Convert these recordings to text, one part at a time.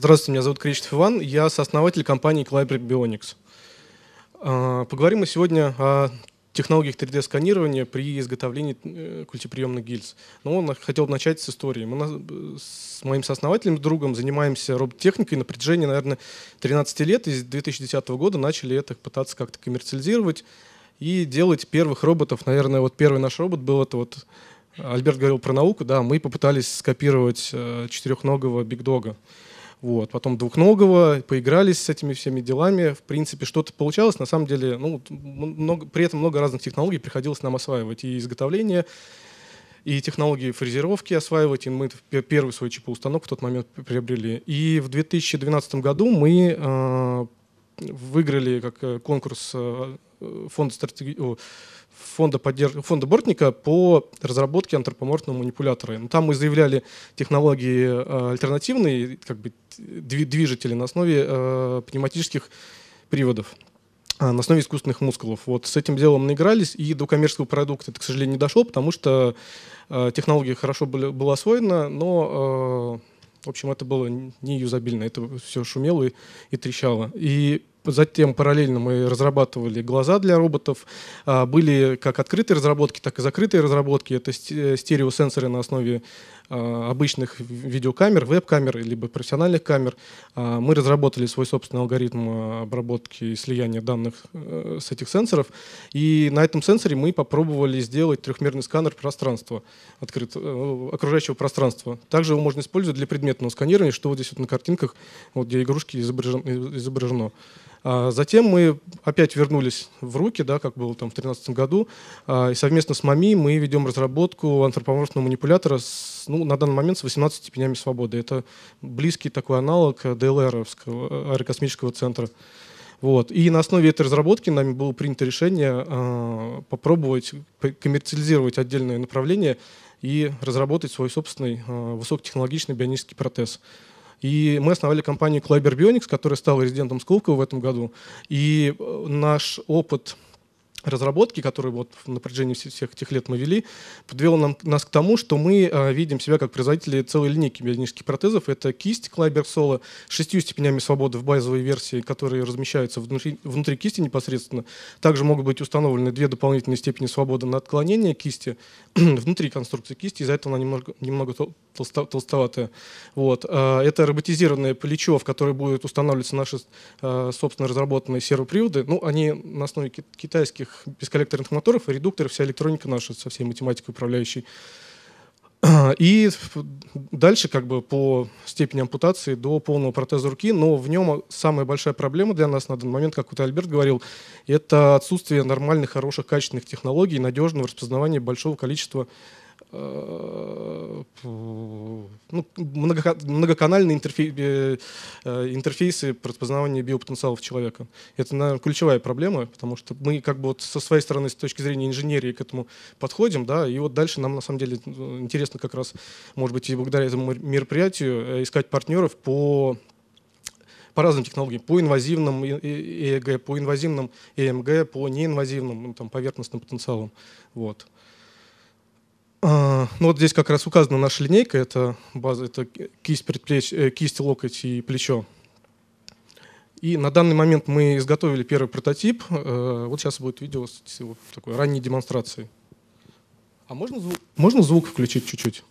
Здравствуйте, меня зовут Кречетов Иван, я сооснователь компании Clybric Bionics. А, поговорим мы сегодня о технологиях 3D-сканирования при изготовлении э, культиприемных гильз. Но ну, хотел начать с истории. Мы с моим сооснователем, другом, занимаемся робототехникой на протяжении, наверное, 13 лет. И с 2010 года начали это пытаться как-то коммерциализировать и делать первых роботов. Наверное, вот первый наш робот был это вот Альберт говорил про науку, да, мы попытались скопировать э, четырехногого бигдога. Вот. Потом двухногого, поигрались с этими всеми делами. В принципе, что-то получалось. На самом деле, ну, много, при этом много разных технологий приходилось нам осваивать. И изготовление, и технологии фрезеровки осваивать. И мы первый свой ЧП-установку в тот момент приобрели. И в 2012 году мы э, выиграли как э, конкурс э, фонда стратегии фонда, поддерж... фонда Бортника по разработке антропоморфного манипулятора. Ну, там мы заявляли технологии э, альтернативные, как бы движители на основе э, пневматических приводов э, на основе искусственных мускулов. Вот с этим делом наигрались, и до коммерческого продукта это, к сожалению, не дошло, потому что э, технология хорошо были, была освоена, но, э, в общем, это было не юзабильно, это все шумело и, и трещало. И Затем параллельно мы разрабатывали глаза для роботов. А, были как открытые разработки, так и закрытые разработки. Это стереосенсоры на основе а, обычных видеокамер, веб-камер, либо профессиональных камер. А, мы разработали свой собственный алгоритм обработки и слияния данных э, с этих сенсоров. И на этом сенсоре мы попробовали сделать трехмерный сканер пространства, открыт, э, окружающего пространства. Также его можно использовать для предметного сканирования, что вот здесь вот на картинках, вот где игрушки изображено. Затем мы опять вернулись в руки, да, как было там в 2013 году, и совместно с МАМИ мы ведем разработку антропоморфного манипулятора с, ну, на данный момент с 18 степенями свободы. Это близкий такой аналог ДЛР, аэрокосмического центра. Вот. И на основе этой разработки нами было принято решение э, попробовать коммерциализировать отдельное направление и разработать свой собственный э, высокотехнологичный бионический протез. И мы основали компанию Kleiber Bionics, которая стала резидентом Сколково в этом году. И э, наш опыт разработки, которые вот на протяжении всех этих лет мы вели, подвело нам, нас к тому, что мы э, видим себя как производители целой линейки бионических протезов. Это кисть Клайбер Соло с шестью степенями свободы в базовой версии, которые размещаются внутри, внутри кисти непосредственно. Также могут быть установлены две дополнительные степени свободы на отклонение кисти внутри конструкции кисти, из-за этого она немного, немного толсто, толстоватая. Вот. Э, это роботизированное плечо, в которое будет устанавливаться наши э, собственно разработанные сервоприводы. Ну, они на основе китайских этих бесколлекторных моторов и редукторов, вся электроника наша со всей математикой управляющей. И дальше как бы по степени ампутации до полного протеза руки, но в нем самая большая проблема для нас на данный момент, как вот Альберт говорил, это отсутствие нормальных, хороших, качественных технологий, надежного распознавания большого количества ну, многоканальные интерфей, э, э, интерфейсы распознавания биопотенциалов человека. Это, наверное, ключевая проблема, потому что мы как бы вот со своей стороны, с точки зрения инженерии к этому подходим, да, и вот дальше нам на самом деле интересно как раз, может быть, и благодаря этому мероприятию искать партнеров по по разным технологиям, по инвазивным ЭЭГ, по инвазивным ЭМГ, по неинвазивным ну, там, поверхностным потенциалам. Вот. А, ну вот здесь как раз указана наша линейка, это база, это кисть, предплеч, э, кисть, локоть и плечо. И на данный момент мы изготовили первый прототип. Э, вот сейчас будет видео с такой ранней демонстрацией. А можно звук, можно звук включить чуть-чуть?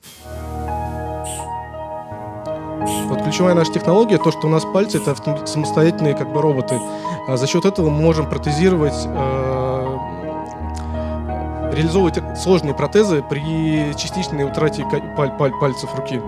Вот ключевая наша технология, то, что у нас пальцы это самостоятельные как бы роботы. А за счет этого мы можем протезировать э, реализовывать сложные протезы при частичной утрате пальцев руки.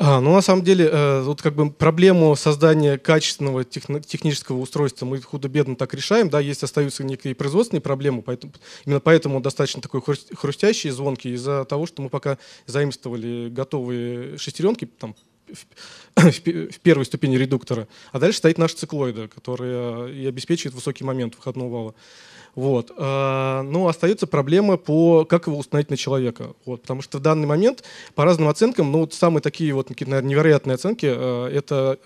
А, ну, на самом деле, э, вот как бы проблему создания качественного техни- технического устройства мы худо-бедно так решаем, да, есть остаются некие производственные проблемы, поэтому, именно поэтому достаточно такой хрустящий, звонкий, из-за того, что мы пока заимствовали готовые шестеренки, там, в, первой ступени редуктора, а дальше стоит наш циклоида, который и обеспечивает высокий момент выходного вала. Вот. А, Но ну, остается проблема по как его установить на человека. Вот. Потому что в данный момент, по разным оценкам, ну, вот самые такие вот, наверное, невероятные оценки, а, это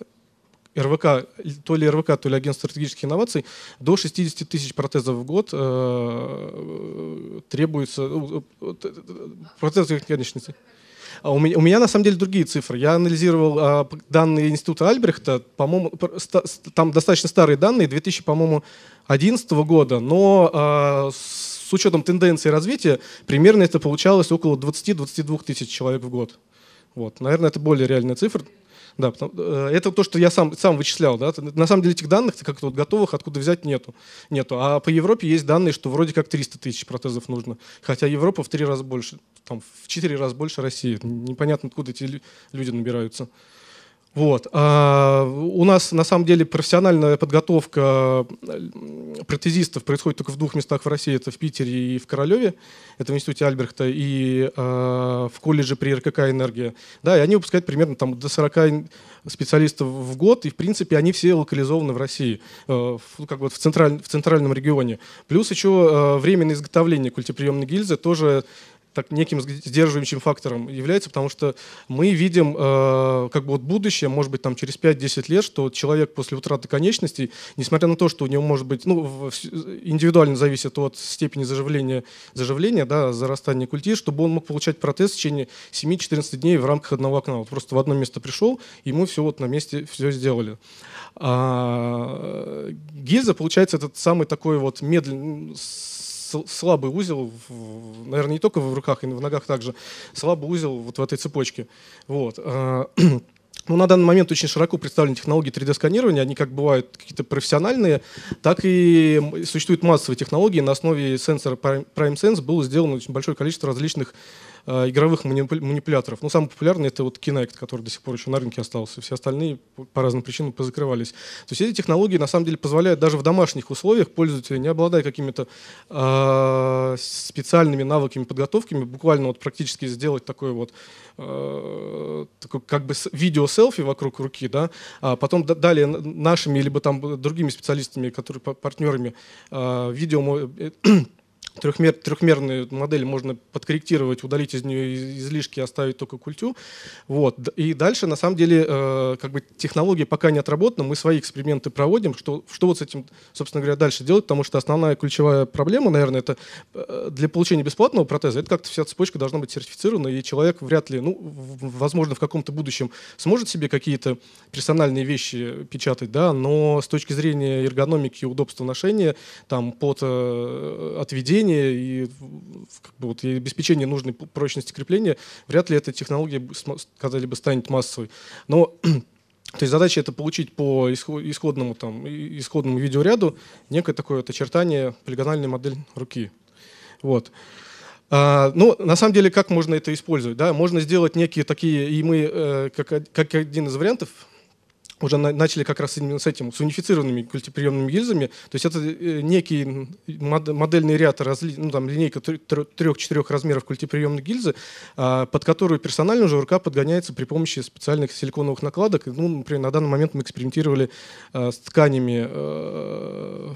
РВК, то ли РВК, то ли агентство стратегических инноваций, до 60 тысяч протезов в год э, требуется, э, протезов конечностей. А у меня, у меня на самом деле другие цифры. Я анализировал а, данные института Альбрехта, по-моему, там достаточно старые данные, 2000, по-моему, 2011 года, но а, с учетом тенденции развития примерно это получалось около 20-22 тысяч человек в год. Вот. Наверное, это более реальная цифра. Да, э, это то, что я сам, сам вычислял. Да? На самом деле этих данных как-то вот готовых откуда взять нету. нету. А по Европе есть данные, что вроде как 300 тысяч протезов нужно. Хотя Европа в три раза больше, там, в четыре раза больше России. Непонятно, откуда эти люди набираются. Вот. А у нас на самом деле профессиональная подготовка протезистов происходит только в двух местах в России. Это в Питере и в Королеве. Это в институте Альбрехта и а, в колледже при РКК «Энергия». Да, и они выпускают примерно там, до 40 специалистов в год. И, в принципе, они все локализованы в России, э, как бы в, централь, в центральном регионе. Плюс еще э, временное изготовление культиприемной гильзы тоже так неким сдерживающим фактором является, потому что мы видим э, как бы вот будущее, может быть, там через 5-10 лет, что человек после утраты конечностей, несмотря на то, что у него может быть, ну, индивидуально зависит от степени заживления, заживления да, зарастания культи, чтобы он мог получать протез в течение 7-14 дней в рамках одного окна. Вот просто в одно место пришел, мы все вот на месте все сделали. А, гильза, получается, этот самый такой вот медленный слабый узел, наверное, не только в руках, и в ногах также, слабый узел вот в этой цепочке. Вот. А, ну, на данный момент очень широко представлены технологии 3D-сканирования. Они как бывают какие-то профессиональные, так и существуют массовые технологии. На основе сенсора PrimeSense было сделано очень большое количество различных Э, игровых манипуляторов. Ну, самый популярный это вот Kinect, который до сих пор еще на рынке остался. Все остальные по разным причинам позакрывались. То есть эти технологии на самом деле позволяют даже в домашних условиях пользователю, не обладая какими-то э, специальными навыками, подготовками, буквально вот практически сделать такой вот э, как бы видео-селфи вокруг руки, да, а потом далее нашими либо там другими специалистами, которые партнерами э, видео трехмер, трехмерную модель можно подкорректировать, удалить из нее излишки, оставить только культю. Вот. И дальше, на самом деле, э, как бы технология пока не отработана, мы свои эксперименты проводим, что, что вот с этим, собственно говоря, дальше делать, потому что основная ключевая проблема, наверное, это э, для получения бесплатного протеза, это как-то вся цепочка должна быть сертифицирована, и человек вряд ли, ну, возможно, в каком-то будущем сможет себе какие-то персональные вещи печатать, да, но с точки зрения эргономики и удобства ношения, там, под э, отведения, крепления и, как бы, вот, и обеспечение нужной прочности крепления, вряд ли эта технология когда-либо станет массовой. Но то есть задача это получить по исходному, там, исходному видеоряду некое такое вот очертание, полигональной модель руки. Вот. А, ну, на самом деле, как можно это использовать? Да? Можно сделать некие такие, и мы, э, как, как один из вариантов, уже начали как раз именно с этим, с унифицированными культиприемными гильзами. То есть это э, некий модельный ряд, разли, ну, там, линейка трех-четырех размеров культиприемной гильзы, а, под которую персонально уже рука подгоняется при помощи специальных силиконовых накладок. Ну, например, на данный момент мы экспериментировали а, с тканями а,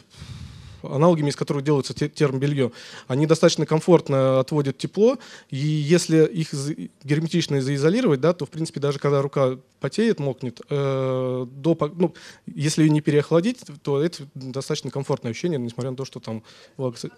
аналогами из которых делается термобелье, они достаточно комфортно отводят тепло, и если их герметично заизолировать, да, то, в принципе, даже когда рука потеет, мокнет, э, до, ну, если ее не переохладить, то это достаточно комфортное ощущение, несмотря на то, что там Uh,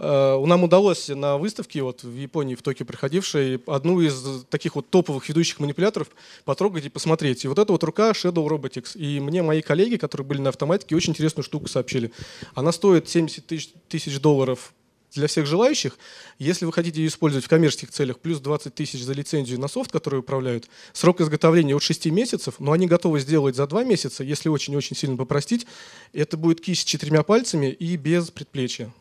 нам удалось на выставке вот в Японии, в Токио приходившей, одну из таких вот топовых ведущих манипуляторов потрогать и посмотреть. И вот эта вот рука Shadow Robotics. И мне мои коллеги, которые были на автоматике, очень интересную штуку сообщили. Она стоит 70 тысяч, тысяч долларов для всех желающих. Если вы хотите ее использовать в коммерческих целях, плюс 20 тысяч за лицензию на софт, который управляют, срок изготовления от 6 месяцев, но они готовы сделать за 2 месяца, если очень-очень сильно попростить. Это будет кисть с четырьмя пальцами и без предплечья.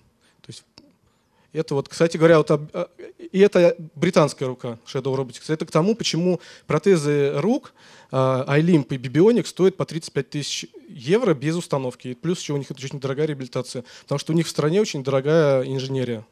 Это вот, кстати говоря, вот, а, и это британская рука Shadow Robotics. Это к тому, почему протезы рук iLimp и Bibionic стоят по 35 тысяч евро без установки. И плюс еще у них очень дорогая реабилитация, потому что у них в стране очень дорогая инженерия.